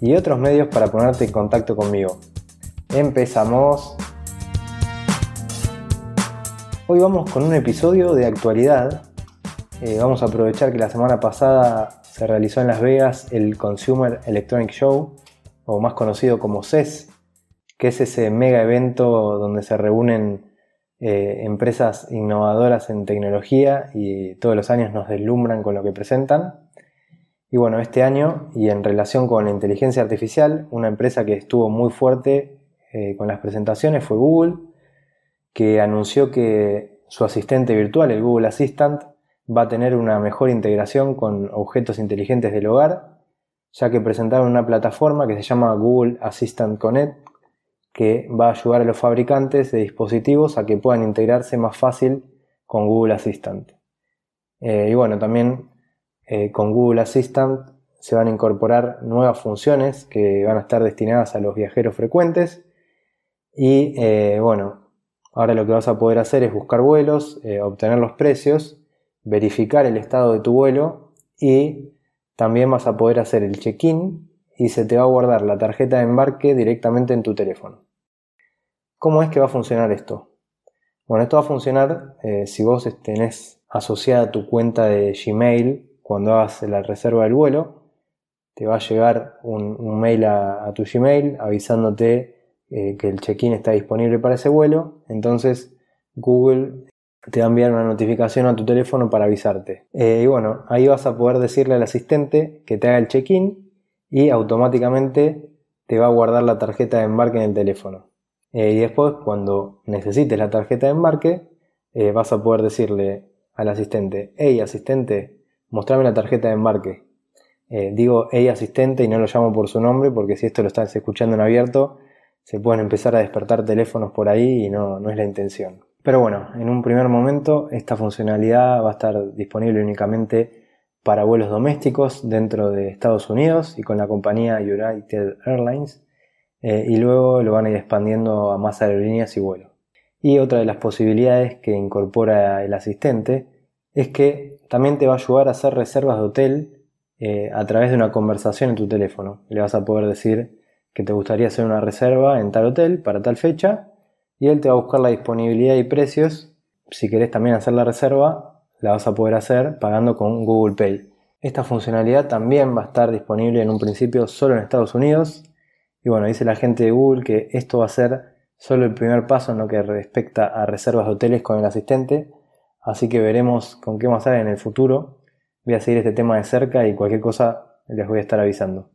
y otros medios para ponerte en contacto conmigo. Empezamos. Hoy vamos con un episodio de actualidad. Eh, vamos a aprovechar que la semana pasada se realizó en Las Vegas el Consumer Electronic Show, o más conocido como CES, que es ese mega evento donde se reúnen eh, empresas innovadoras en tecnología y todos los años nos deslumbran con lo que presentan. Y bueno, este año y en relación con la inteligencia artificial, una empresa que estuvo muy fuerte eh, con las presentaciones fue Google, que anunció que su asistente virtual, el Google Assistant, va a tener una mejor integración con objetos inteligentes del hogar, ya que presentaron una plataforma que se llama Google Assistant Connect, que va a ayudar a los fabricantes de dispositivos a que puedan integrarse más fácil con Google Assistant. Eh, y bueno, también eh, con Google Assistant se van a incorporar nuevas funciones que van a estar destinadas a los viajeros frecuentes. Y eh, bueno, ahora lo que vas a poder hacer es buscar vuelos, eh, obtener los precios, verificar el estado de tu vuelo y también vas a poder hacer el check-in y se te va a guardar la tarjeta de embarque directamente en tu teléfono. ¿Cómo es que va a funcionar esto? Bueno, esto va a funcionar si vos tenés asociada tu cuenta de Gmail cuando hagas la reserva del vuelo, te va a llegar un, mail a, tu Gmail avisándote eh, que el check-in está disponible para ese vuelo. Entonces Google te va a enviar una notificación a tu teléfono para avisarte. Eh, y bueno, ahí vas a poder decirle al asistente que te haga el check-in y automáticamente te va a guardar la tarjeta de embarque en el teléfono. Eh, y después, cuando necesites la tarjeta de embarque, vas a poder decirle al asistente, hey asistente, mostrame la tarjeta de embarque. Eh, digo hey asistente y no lo llamo por su nombre porque si esto lo estás escuchando en abierto se pueden empezar a despertar teléfonos por ahí y no, no es la intención. Pero bueno, en un primer momento esta funcionalidad va a estar disponible únicamente para vuelos domésticos dentro de Estados Unidos y con la compañía United Airlines eh, y luego lo van a ir expandiendo a más aerolíneas y vuelos. Y otra de las posibilidades que incorpora el asistente es que también te va a ayudar a hacer reservas de hotel eh, a través de una conversación en tu teléfono. Le vas a poder decir que te gustaría hacer una reserva en tal hotel para tal fecha y él te va a buscar la disponibilidad y precios. Si querés también hacer la reserva, la vas a poder hacer pagando con Google Pay. Esta funcionalidad también va a estar disponible en un principio solo en Estados Unidos. Y bueno, dice la gente de Google que esto va a ser solo el primer paso en lo que respecta a reservas de hoteles con el asistente, Así que veremos con qué más sale en el futuro. Voy a seguir este tema de cerca y cualquier cosa les voy a estar avisando.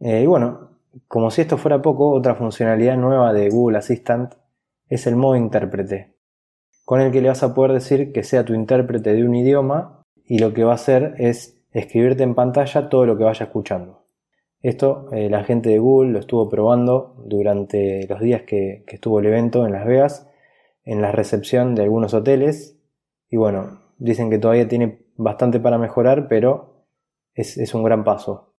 Eh, y bueno, como si esto fuera poco, otra funcionalidad nueva de Google Assistant es el modo intérprete, con el que le vas a poder decir que sea tu intérprete de un idioma y lo que va a hacer es escribirte en pantalla todo lo que vaya escuchando. Esto eh, la gente de Google lo estuvo probando durante los días que estuvo el evento en Las Vegas, en la recepción de algunos hoteles y bueno, dicen que todavía tiene bastante para mejorar, pero es, un gran paso.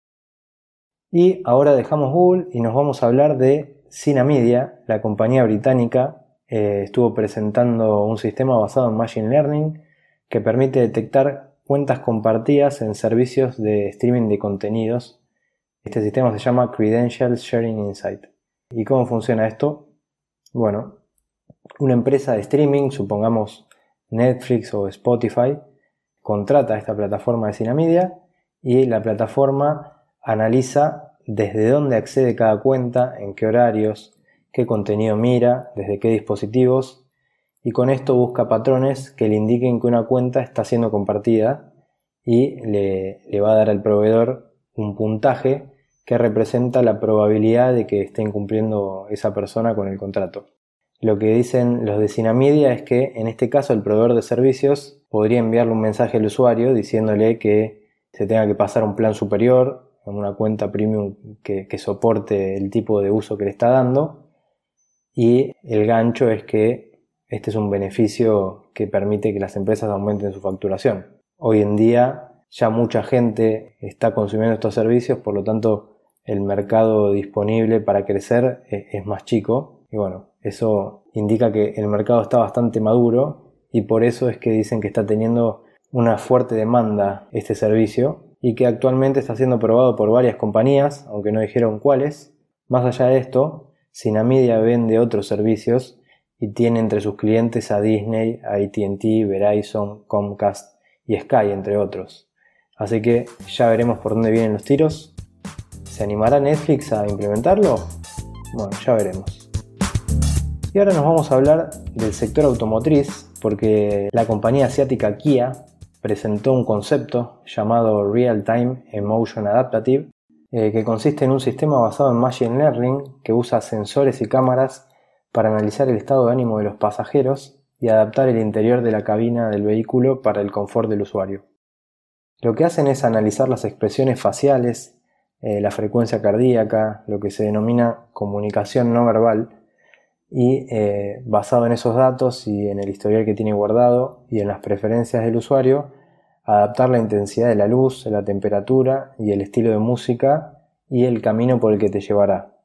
Y ahora dejamos Google y nos vamos a hablar de Cinemedia, la compañía británica eh, estuvo presentando un sistema basado en Machine Learning que permite detectar cuentas compartidas en servicios de streaming de contenidos. Este sistema se llama Credential Sharing Insight. ¿Y cómo funciona esto? Bueno, una empresa de streaming, supongamos Netflix o Spotify, contrata esta plataforma de Cinemedia y la plataforma analiza desde dónde accede cada cuenta, en qué horarios, qué contenido mira, desde qué dispositivos y con esto busca patrones que le indiquen que una cuenta está siendo compartida y le, le va a dar al proveedor un puntaje que representa la probabilidad de que esté incumpliendo esa persona con el contrato. Lo que dicen los de Cinemedia es que en este caso el proveedor de servicios podría enviarle un mensaje al usuario diciéndole que se tenga que pasar un plan superior una cuenta premium que, que soporte el tipo de uso que le está dando. Y el gancho es que este es un beneficio que permite que las empresas aumenten su facturación. Hoy en día ya mucha gente está consumiendo estos servicios, por lo tanto el mercado disponible para crecer es más chico. Y bueno, eso indica que el mercado está bastante maduro y por eso es que dicen que está teniendo una fuerte demanda este servicio y que actualmente está siendo probado por varias compañías, aunque no dijeron cuáles. Más allá de esto, Sinamidia vende otros servicios y tiene entre sus clientes a Disney, a ATT, Verizon, Comcast y Sky, entre otros. Así que ya veremos por dónde vienen los tiros. ¿Se animará Netflix a implementarlo? Bueno, ya veremos. Y ahora nos vamos a hablar del sector automotriz, porque la compañía asiática Kia presentó un concepto llamado Real Time Emotion Adaptative, eh, que consiste en un sistema basado en Machine Learning que usa sensores y cámaras para analizar el estado de ánimo de los pasajeros y adaptar el interior de la cabina del vehículo para el confort del usuario. Lo que hacen es analizar las expresiones faciales, eh, la frecuencia cardíaca, lo que se denomina comunicación no verbal, y eh, basado en esos datos y en el historial que tiene guardado y en las preferencias del usuario, adaptar la intensidad de la luz, la temperatura y el estilo de música y el camino por el que te llevará.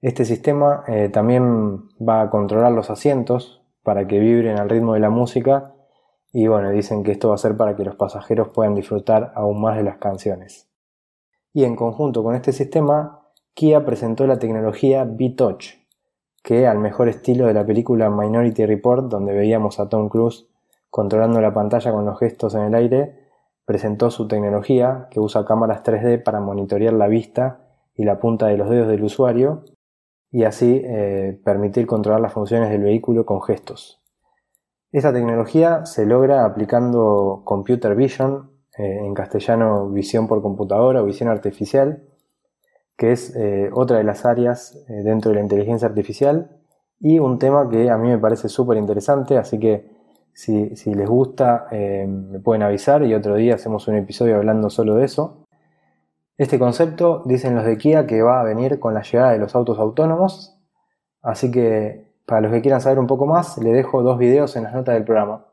Este sistema eh, también va a controlar los asientos para que vibren al ritmo de la música y bueno, dicen que esto va a ser para que los pasajeros puedan disfrutar aún más de las canciones. Y en conjunto con este sistema, Kia presentó la tecnología B-Touch, que al mejor estilo de la película Minority Report, donde veíamos a Tom Cruise controlando la pantalla con los gestos en el aire, presentó su tecnología que usa cámaras 3D para monitorear la vista y la punta de los dedos del usuario y así eh, permitir controlar las funciones del vehículo con gestos. Esta tecnología se logra aplicando computer vision, eh, en castellano visión por computadora o visión artificial, que es eh, otra de las áreas dentro de la inteligencia artificial y un tema que a mí me parece súper interesante, así que si, si les gusta me pueden avisar y otro día hacemos un episodio hablando solo de eso. Este concepto dicen los de Kia que va a venir con la llegada de los autos autónomos, así que para los que quieran saber un poco más, le dejo dos videos en las notas del programa.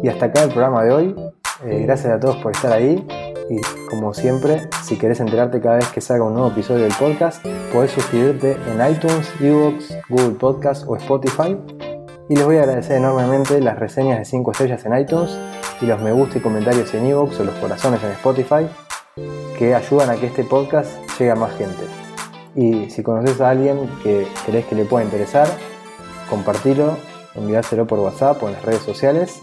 Y hasta acá el programa de hoy. Eh, gracias a todos por estar ahí. Y como siempre, si querés enterarte cada vez que salga un nuevo episodio del podcast, podés suscribirte en iTunes, Evox, Google Podcast o Spotify. Y les voy a agradecer enormemente las reseñas de 5 estrellas en iTunes y los me gusta y comentarios en Evox o los corazones en Spotify que ayudan a que este podcast llegue a más gente. Y si conoces a alguien que crees que le pueda interesar, compartilo, enviárselo por WhatsApp o en las redes sociales